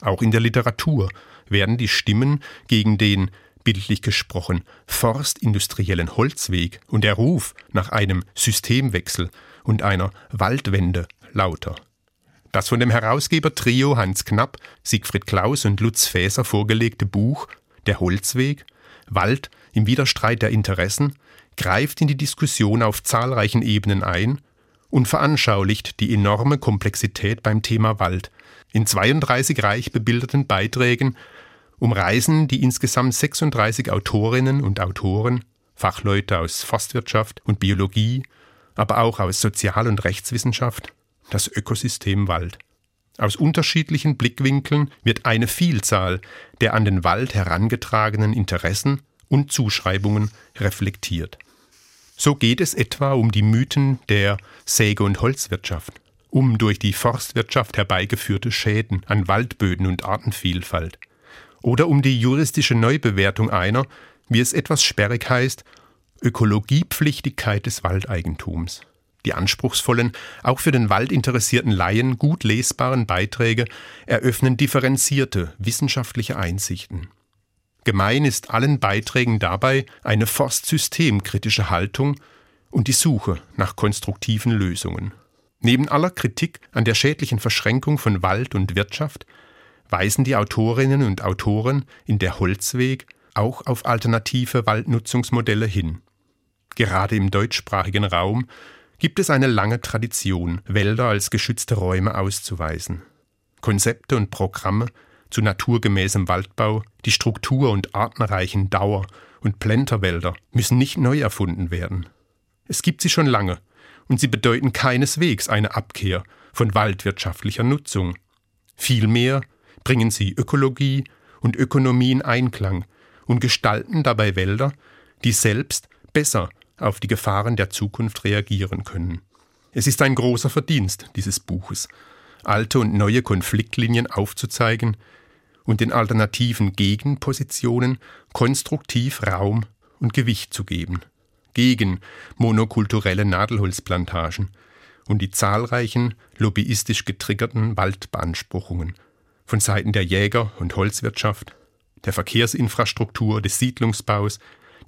Auch in der Literatur werden die Stimmen gegen den, bildlich gesprochen, forstindustriellen Holzweg und der Ruf nach einem Systemwechsel und einer Waldwende lauter. Das von dem Herausgeber Trio Hans Knapp, Siegfried Klaus und Lutz Faeser vorgelegte Buch Der Holzweg Wald im Widerstreit der Interessen, greift in die Diskussion auf zahlreichen Ebenen ein und veranschaulicht die enorme Komplexität beim Thema Wald. In 32 reich bebilderten Beiträgen umreisen die insgesamt 36 Autorinnen und Autoren, Fachleute aus Forstwirtschaft und Biologie, aber auch aus Sozial- und Rechtswissenschaft, das Ökosystem Wald. Aus unterschiedlichen Blickwinkeln wird eine Vielzahl der an den Wald herangetragenen Interessen und Zuschreibungen reflektiert. So geht es etwa um die Mythen der Säge- und Holzwirtschaft, um durch die Forstwirtschaft herbeigeführte Schäden an Waldböden und Artenvielfalt, oder um die juristische Neubewertung einer, wie es etwas sperrig heißt, Ökologiepflichtigkeit des Waldeigentums. Die anspruchsvollen, auch für den Wald interessierten Laien gut lesbaren Beiträge eröffnen differenzierte wissenschaftliche Einsichten. Gemein ist allen Beiträgen dabei eine forstsystemkritische Haltung und die Suche nach konstruktiven Lösungen. Neben aller Kritik an der schädlichen Verschränkung von Wald und Wirtschaft weisen die Autorinnen und Autoren in der Holzweg auch auf alternative Waldnutzungsmodelle hin. Gerade im deutschsprachigen Raum gibt es eine lange Tradition, Wälder als geschützte Räume auszuweisen. Konzepte und Programme zu naturgemäßem Waldbau, die Struktur und artenreichen Dauer- und Plenterwälder müssen nicht neu erfunden werden. Es gibt sie schon lange, und sie bedeuten keineswegs eine Abkehr von waldwirtschaftlicher Nutzung. Vielmehr bringen sie Ökologie und Ökonomie in Einklang und gestalten dabei Wälder, die selbst besser auf die Gefahren der Zukunft reagieren können. Es ist ein großer Verdienst dieses Buches, alte und neue Konfliktlinien aufzuzeigen und den alternativen Gegenpositionen konstruktiv Raum und Gewicht zu geben, gegen monokulturelle Nadelholzplantagen und die zahlreichen lobbyistisch getriggerten Waldbeanspruchungen von Seiten der Jäger- und Holzwirtschaft, der Verkehrsinfrastruktur, des Siedlungsbaus,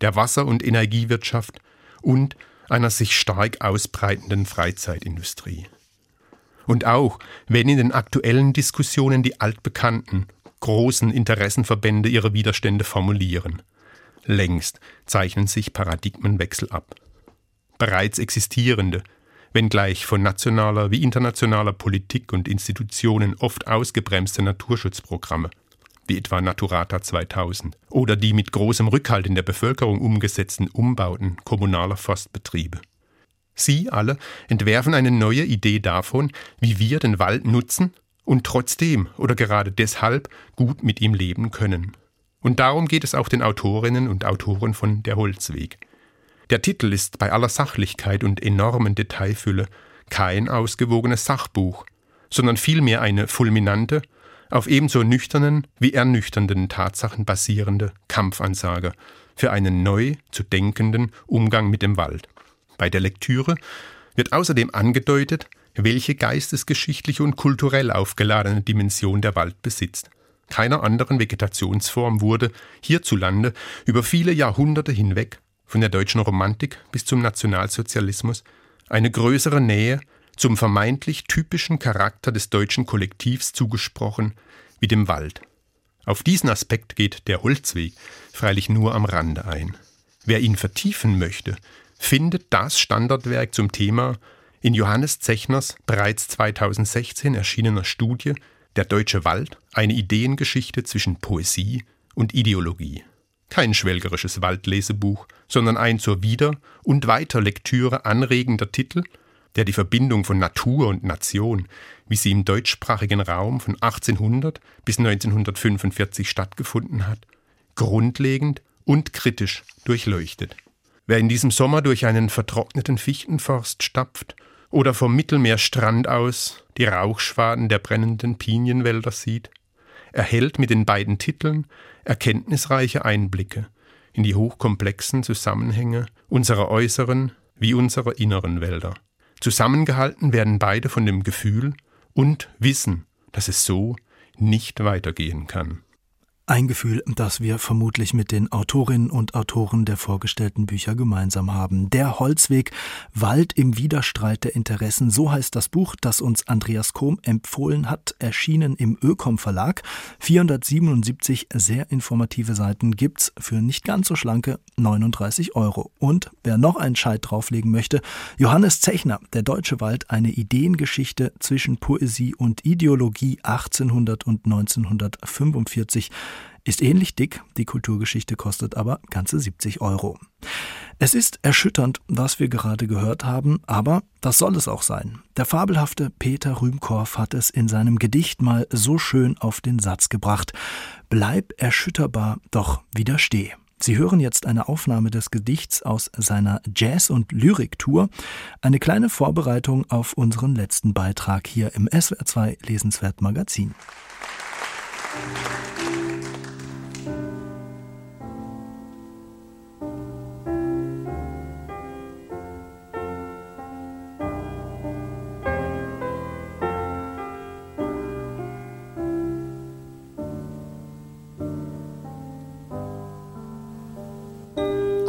der Wasser- und Energiewirtschaft und einer sich stark ausbreitenden Freizeitindustrie. Und auch wenn in den aktuellen Diskussionen die altbekannten, großen Interessenverbände ihre Widerstände formulieren, längst zeichnen sich Paradigmenwechsel ab. Bereits existierende, wenngleich von nationaler wie internationaler Politik und Institutionen oft ausgebremste Naturschutzprogramme wie etwa Naturata 2000, oder die mit großem Rückhalt in der Bevölkerung umgesetzten Umbauten kommunaler Forstbetriebe. Sie alle entwerfen eine neue Idee davon, wie wir den Wald nutzen und trotzdem oder gerade deshalb gut mit ihm leben können. Und darum geht es auch den Autorinnen und Autoren von Der Holzweg. Der Titel ist bei aller Sachlichkeit und enormen Detailfülle kein ausgewogenes Sachbuch, sondern vielmehr eine fulminante, auf ebenso nüchternen wie ernüchternden Tatsachen basierende Kampfansage für einen neu zu denkenden Umgang mit dem Wald. Bei der Lektüre wird außerdem angedeutet, welche geistesgeschichtliche und kulturell aufgeladene Dimension der Wald besitzt. Keiner anderen Vegetationsform wurde hierzulande über viele Jahrhunderte hinweg, von der deutschen Romantik bis zum Nationalsozialismus, eine größere Nähe zum vermeintlich typischen Charakter des deutschen Kollektivs zugesprochen wie dem Wald. Auf diesen Aspekt geht der Holzweg freilich nur am Rande ein. Wer ihn vertiefen möchte, findet das Standardwerk zum Thema in Johannes Zechners bereits 2016 erschienener Studie Der deutsche Wald, eine Ideengeschichte zwischen Poesie und Ideologie. Kein schwelgerisches Waldlesebuch, sondern ein zur Wieder- und Weiterlektüre anregender Titel, der die Verbindung von Natur und Nation, wie sie im deutschsprachigen Raum von 1800 bis 1945 stattgefunden hat, grundlegend und kritisch durchleuchtet. Wer in diesem Sommer durch einen vertrockneten Fichtenforst stapft oder vom Mittelmeerstrand aus die Rauchschwaden der brennenden Pinienwälder sieht, erhält mit den beiden Titeln erkenntnisreiche Einblicke in die hochkomplexen Zusammenhänge unserer äußeren wie unserer inneren Wälder. Zusammengehalten werden beide von dem Gefühl und Wissen, dass es so nicht weitergehen kann. Ein Gefühl, das wir vermutlich mit den Autorinnen und Autoren der vorgestellten Bücher gemeinsam haben. Der Holzweg, Wald im Widerstreit der Interessen, so heißt das Buch, das uns Andreas Kohm empfohlen hat, erschienen im Ökom Verlag. 477 sehr informative Seiten gibt's für nicht ganz so schlanke 39 Euro. Und wer noch einen Scheit drauflegen möchte, Johannes Zechner, Der Deutsche Wald, eine Ideengeschichte zwischen Poesie und Ideologie 1800 und 1945 ist ähnlich dick, die Kulturgeschichte kostet aber ganze 70 Euro. Es ist erschütternd, was wir gerade gehört haben, aber das soll es auch sein. Der fabelhafte Peter Rühmkorff hat es in seinem Gedicht mal so schön auf den Satz gebracht. Bleib erschütterbar, doch widersteh. Sie hören jetzt eine Aufnahme des Gedichts aus seiner Jazz- und Lyriktour, eine kleine Vorbereitung auf unseren letzten Beitrag hier im SWR2 Lesenswert Magazin.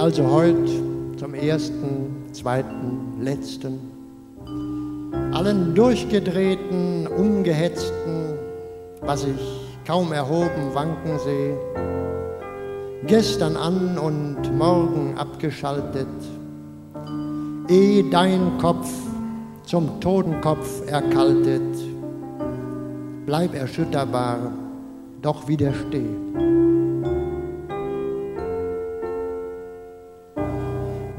Also heute zum ersten, zweiten, letzten, allen durchgedrehten, umgehetzten, was ich kaum erhoben wanken sehe, gestern an und morgen abgeschaltet, eh dein Kopf zum Totenkopf erkaltet, bleib erschütterbar, doch widersteh.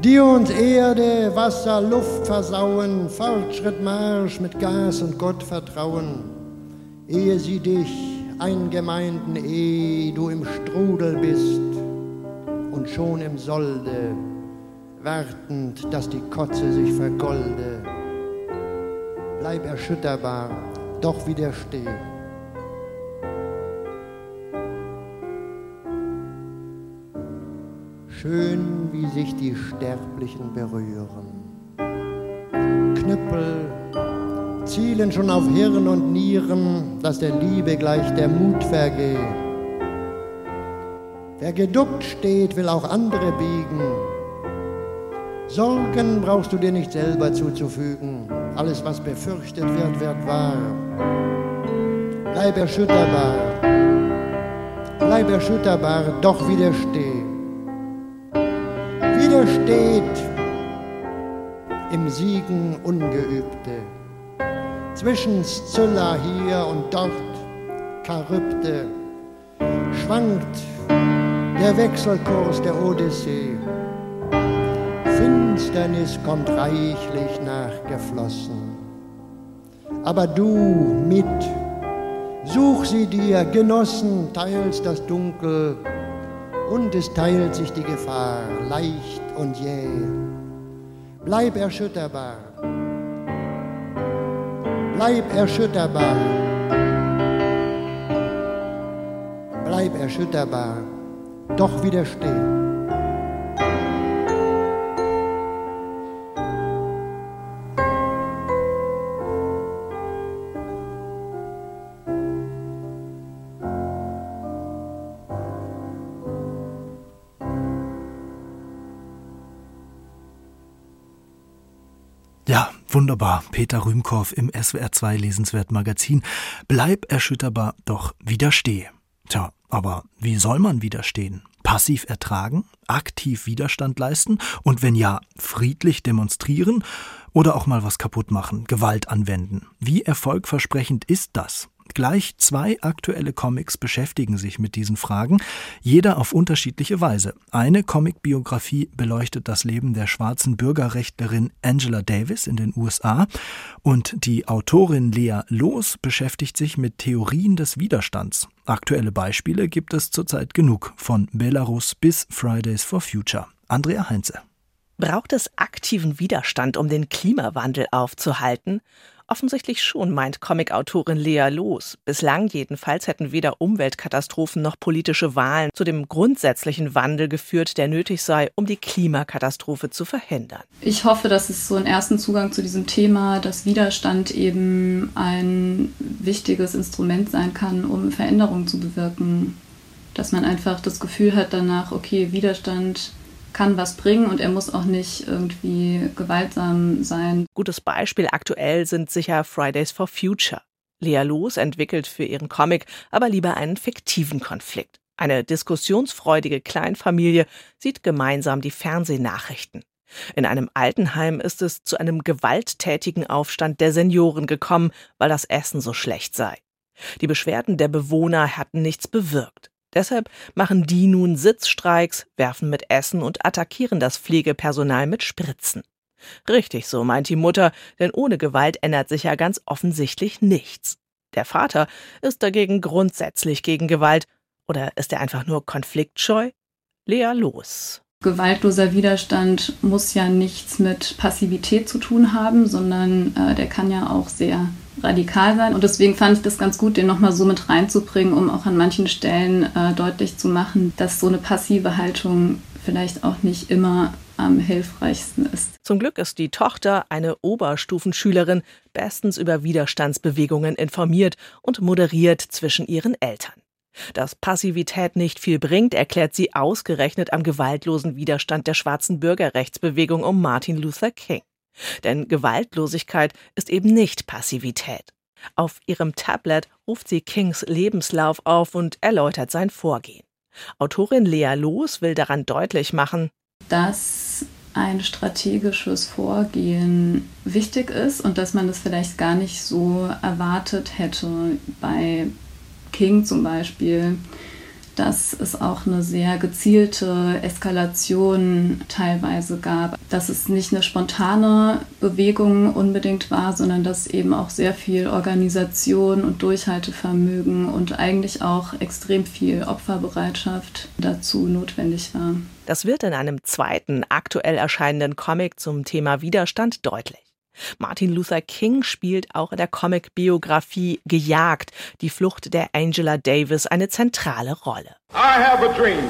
Die uns Erde, Wasser, Luft versauen, Fortschrittmarsch mit Gas und Gott vertrauen, ehe sie dich eingemeinden, ehe du im Strudel bist und schon im Solde, wartend, dass die Kotze sich vergolde. Bleib erschütterbar, doch widersteh. Schön wie sich die Sterblichen berühren. Knüppel zielen schon auf Hirn und Nieren, dass der Liebe gleich der Mut vergeht. Wer geduckt steht, will auch andere biegen. Sorgen brauchst du dir nicht selber zuzufügen. Alles, was befürchtet wird, wird wahr. Bleib erschütterbar, bleib erschütterbar, doch widersteh Siegen Ungeübte. Zwischen Scylla hier und dort, Charybde, schwankt der Wechselkurs der Odyssee. Finsternis kommt reichlich nachgeflossen. Aber du mit Such sie dir, Genossen, teils das Dunkel, und es teilt sich die Gefahr, leicht und jäh. Bleib erschütterbar, bleib erschütterbar, bleib erschütterbar, doch widersteh. Wunderbar. Peter Rühmkorff im SWR2 Lesenswert Magazin. Bleib erschütterbar, doch widerstehe. Tja, aber wie soll man widerstehen? Passiv ertragen? Aktiv Widerstand leisten? Und wenn ja, friedlich demonstrieren? Oder auch mal was kaputt machen, Gewalt anwenden? Wie erfolgversprechend ist das? Gleich zwei aktuelle Comics beschäftigen sich mit diesen Fragen, jeder auf unterschiedliche Weise. Eine Comicbiografie beleuchtet das Leben der schwarzen Bürgerrechtlerin Angela Davis in den USA und die Autorin Lea Loos beschäftigt sich mit Theorien des Widerstands. Aktuelle Beispiele gibt es zurzeit genug, von Belarus bis Fridays for Future. Andrea Heinze. Braucht es aktiven Widerstand, um den Klimawandel aufzuhalten? Offensichtlich schon, meint Comicautorin Lea Loos. Bislang jedenfalls hätten weder Umweltkatastrophen noch politische Wahlen zu dem grundsätzlichen Wandel geführt, der nötig sei, um die Klimakatastrophe zu verhindern. Ich hoffe, dass es so einen ersten Zugang zu diesem Thema, dass Widerstand eben ein wichtiges Instrument sein kann, um Veränderungen zu bewirken. Dass man einfach das Gefühl hat danach, okay, Widerstand kann was bringen und er muss auch nicht irgendwie gewaltsam sein. Gutes Beispiel aktuell sind sicher Fridays for Future. Lea Loos entwickelt für ihren Comic aber lieber einen fiktiven Konflikt. Eine diskussionsfreudige Kleinfamilie sieht gemeinsam die Fernsehnachrichten. In einem Altenheim ist es zu einem gewalttätigen Aufstand der Senioren gekommen, weil das Essen so schlecht sei. Die Beschwerden der Bewohner hatten nichts bewirkt. Deshalb machen die nun Sitzstreiks, werfen mit Essen und attackieren das Pflegepersonal mit Spritzen. Richtig so, meint die Mutter, denn ohne Gewalt ändert sich ja ganz offensichtlich nichts. Der Vater ist dagegen grundsätzlich gegen Gewalt. Oder ist er einfach nur konfliktscheu? Lea los. Gewaltloser Widerstand muss ja nichts mit Passivität zu tun haben, sondern äh, der kann ja auch sehr radikal sein. Und deswegen fand ich das ganz gut, den nochmal so mit reinzubringen, um auch an manchen Stellen äh, deutlich zu machen, dass so eine passive Haltung vielleicht auch nicht immer am hilfreichsten ist. Zum Glück ist die Tochter, eine Oberstufenschülerin, bestens über Widerstandsbewegungen informiert und moderiert zwischen ihren Eltern. Dass Passivität nicht viel bringt, erklärt sie ausgerechnet am gewaltlosen Widerstand der schwarzen Bürgerrechtsbewegung um Martin Luther King. Denn Gewaltlosigkeit ist eben nicht Passivität. Auf ihrem Tablet ruft sie Kings Lebenslauf auf und erläutert sein Vorgehen. Autorin Lea Loos will daran deutlich machen, dass ein strategisches Vorgehen wichtig ist und dass man das vielleicht gar nicht so erwartet hätte bei King zum Beispiel dass es auch eine sehr gezielte Eskalation teilweise gab, dass es nicht eine spontane Bewegung unbedingt war, sondern dass eben auch sehr viel Organisation und Durchhaltevermögen und eigentlich auch extrem viel Opferbereitschaft dazu notwendig war. Das wird in einem zweiten aktuell erscheinenden Comic zum Thema Widerstand deutlich. Martin Luther King spielt auch in der Comic-Biografie Gejagt, die Flucht der Angela Davis, eine zentrale Rolle. I have a dream.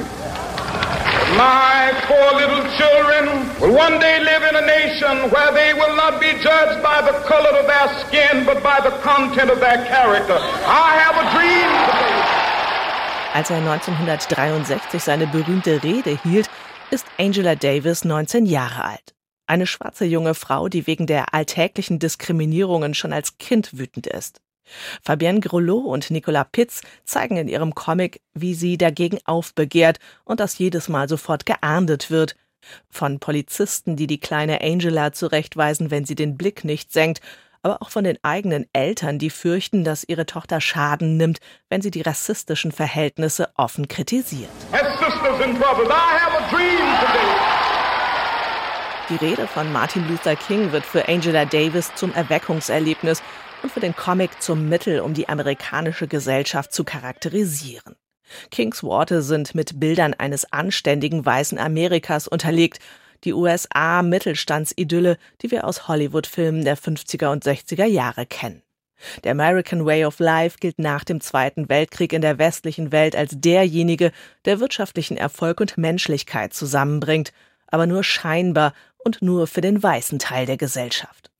My four little children will one day live in a nation where they will not be judged by the color of their skin, but by the content of their character. I have a dream. Als er 1963 seine berühmte Rede hielt, ist Angela Davis 19 Jahre alt. Eine schwarze junge Frau, die wegen der alltäglichen Diskriminierungen schon als Kind wütend ist. Fabienne Grelot und Nicolas Pitz zeigen in ihrem Comic, wie sie dagegen aufbegehrt und das jedes Mal sofort geahndet wird. Von Polizisten, die die kleine Angela zurechtweisen, wenn sie den Blick nicht senkt, aber auch von den eigenen Eltern, die fürchten, dass ihre Tochter Schaden nimmt, wenn sie die rassistischen Verhältnisse offen kritisiert. As sisters and brothers, I have a dream today. Die Rede von Martin Luther King wird für Angela Davis zum Erweckungserlebnis. und für den Comic zum Mittel, um die amerikanische Gesellschaft zu charakterisieren. Kings Worte sind mit Bildern eines anständigen weißen Amerikas unterlegt, die USA-Mittelstandsidylle, die wir aus Hollywood-Filmen der 50er und 60er Jahre kennen. Der American Way of Life gilt nach dem Zweiten Weltkrieg in der westlichen Welt als derjenige, der wirtschaftlichen Erfolg und Menschlichkeit zusammenbringt, aber nur scheinbar und nur für den weißen Teil der Gesellschaft.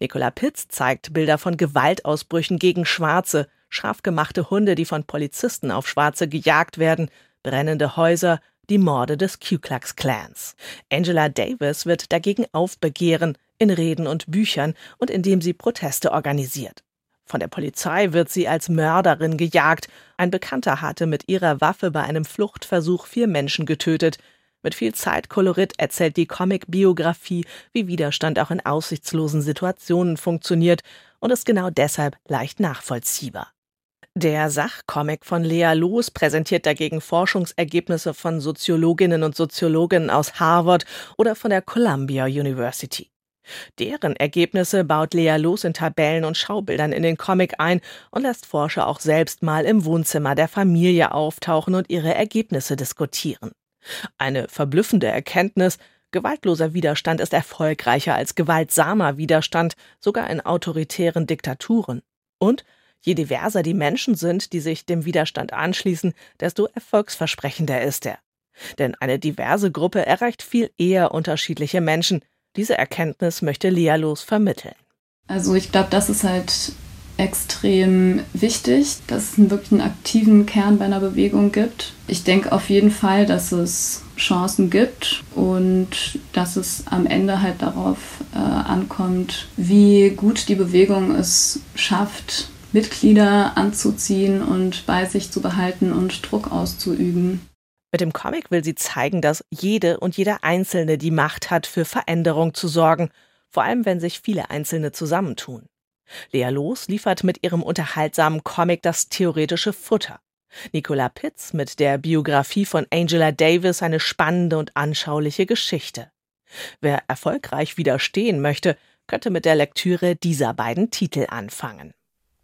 Nicola Pitz zeigt Bilder von Gewaltausbrüchen gegen Schwarze, scharf gemachte Hunde, die von Polizisten auf Schwarze gejagt werden, brennende Häuser, die Morde des Ku Klux Klans. Angela Davis wird dagegen aufbegehren, in Reden und Büchern und indem sie Proteste organisiert. Von der Polizei wird sie als Mörderin gejagt. Ein Bekannter hatte mit ihrer Waffe bei einem Fluchtversuch vier Menschen getötet. Mit viel Zeitkolorit erzählt die Comic-Biografie, wie Widerstand auch in aussichtslosen Situationen funktioniert und ist genau deshalb leicht nachvollziehbar. Der Sachcomic von Lea Loos präsentiert dagegen Forschungsergebnisse von Soziologinnen und Soziologen aus Harvard oder von der Columbia University. Deren Ergebnisse baut Lea Loos in Tabellen und Schaubildern in den Comic ein und lässt Forscher auch selbst mal im Wohnzimmer der Familie auftauchen und ihre Ergebnisse diskutieren. Eine verblüffende Erkenntnis, gewaltloser Widerstand ist erfolgreicher als gewaltsamer Widerstand, sogar in autoritären Diktaturen. Und Je diverser die Menschen sind, die sich dem Widerstand anschließen, desto erfolgsversprechender ist er. Denn eine diverse Gruppe erreicht viel eher unterschiedliche Menschen. Diese Erkenntnis möchte Lealos vermitteln. Also ich glaube, das ist halt extrem wichtig, dass es wirklich einen aktiven Kern bei einer Bewegung gibt. Ich denke auf jeden Fall, dass es Chancen gibt und dass es am Ende halt darauf äh, ankommt, wie gut die Bewegung es schafft, Mitglieder anzuziehen und bei sich zu behalten und Druck auszuüben. Mit dem Comic will sie zeigen, dass jede und jeder Einzelne die Macht hat, für Veränderung zu sorgen, vor allem wenn sich viele Einzelne zusammentun. Lea Loos liefert mit ihrem unterhaltsamen Comic das theoretische Futter. Nicola Pitz mit der Biografie von Angela Davis eine spannende und anschauliche Geschichte. Wer erfolgreich widerstehen möchte, könnte mit der Lektüre dieser beiden Titel anfangen.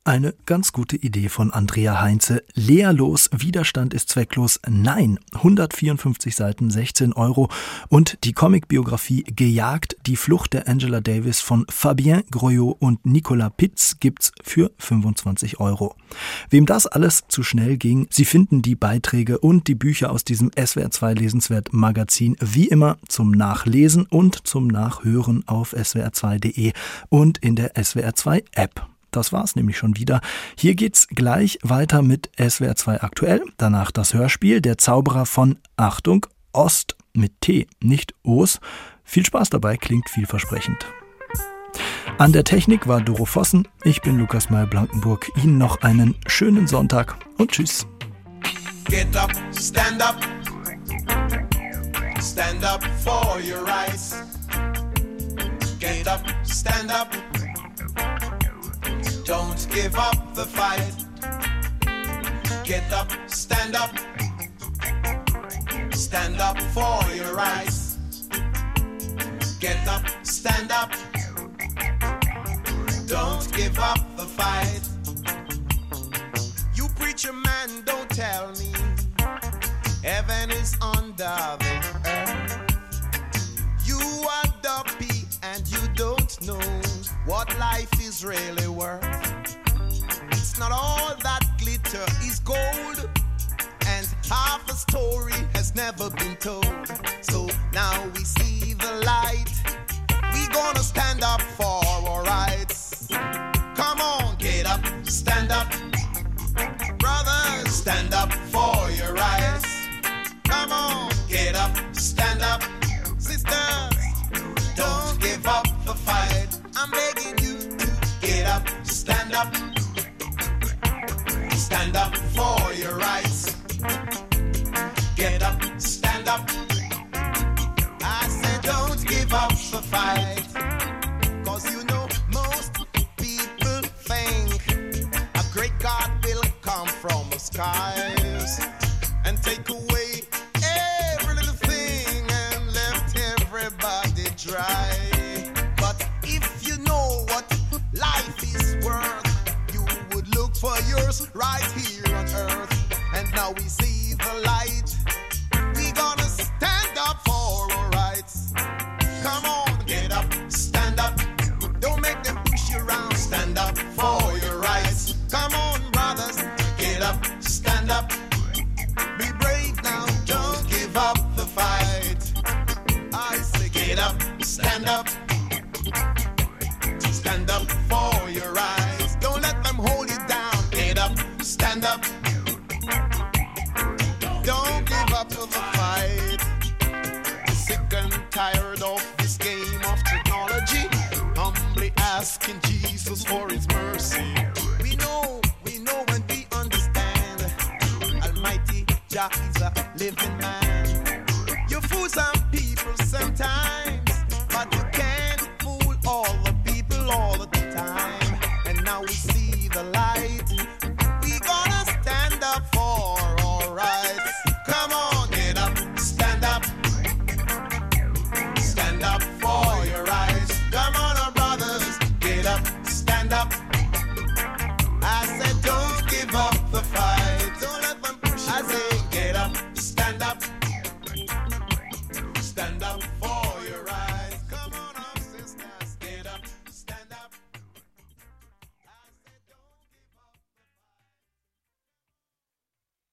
Eine ganz gute Idee von Andrea Heinze. Leerlos, Widerstand ist zwecklos. Nein, 154 Seiten, 16 Euro. Und die Comicbiografie Gejagt, die Flucht der Angela Davis von Fabien Groyot und Nicolas Pitz gibt's für 25 Euro. Wem das alles zu schnell ging, Sie finden die Beiträge und die Bücher aus diesem SWR2 Lesenswert Magazin wie immer zum Nachlesen und zum Nachhören auf swr2.de und in der SWR2 App. Das war's nämlich schon wieder. Hier geht's gleich weiter mit SWR 2 aktuell. Danach das Hörspiel Der Zauberer von Achtung Ost mit T, nicht Os. Viel Spaß dabei, klingt vielversprechend. An der Technik war Doro Vossen. Ich bin Lukas Meyer-Blankenburg. Ihnen noch einen schönen Sonntag und tschüss. Get up, stand up. Stand up for your rights. Get up, stand up. Don't give up the fight. Get up, stand up. Stand up for your rights. Get up, stand up. Don't give up the fight. You preacher man, don't tell me heaven is under the earth. You are dumpy and you don't know what life is really worth. It's not all that glitter is gold, and half a story has never been told. So now we see the light. We gonna stand up for our rights. Come on, get up, stand up. Brothers, stand up for your rights. Come on, get up, stand up. Sisters, Stand up for your rights. Get up, stand up. I said, don't give up the fight. Cause you know, most people think a great God will come from the skies and take away we see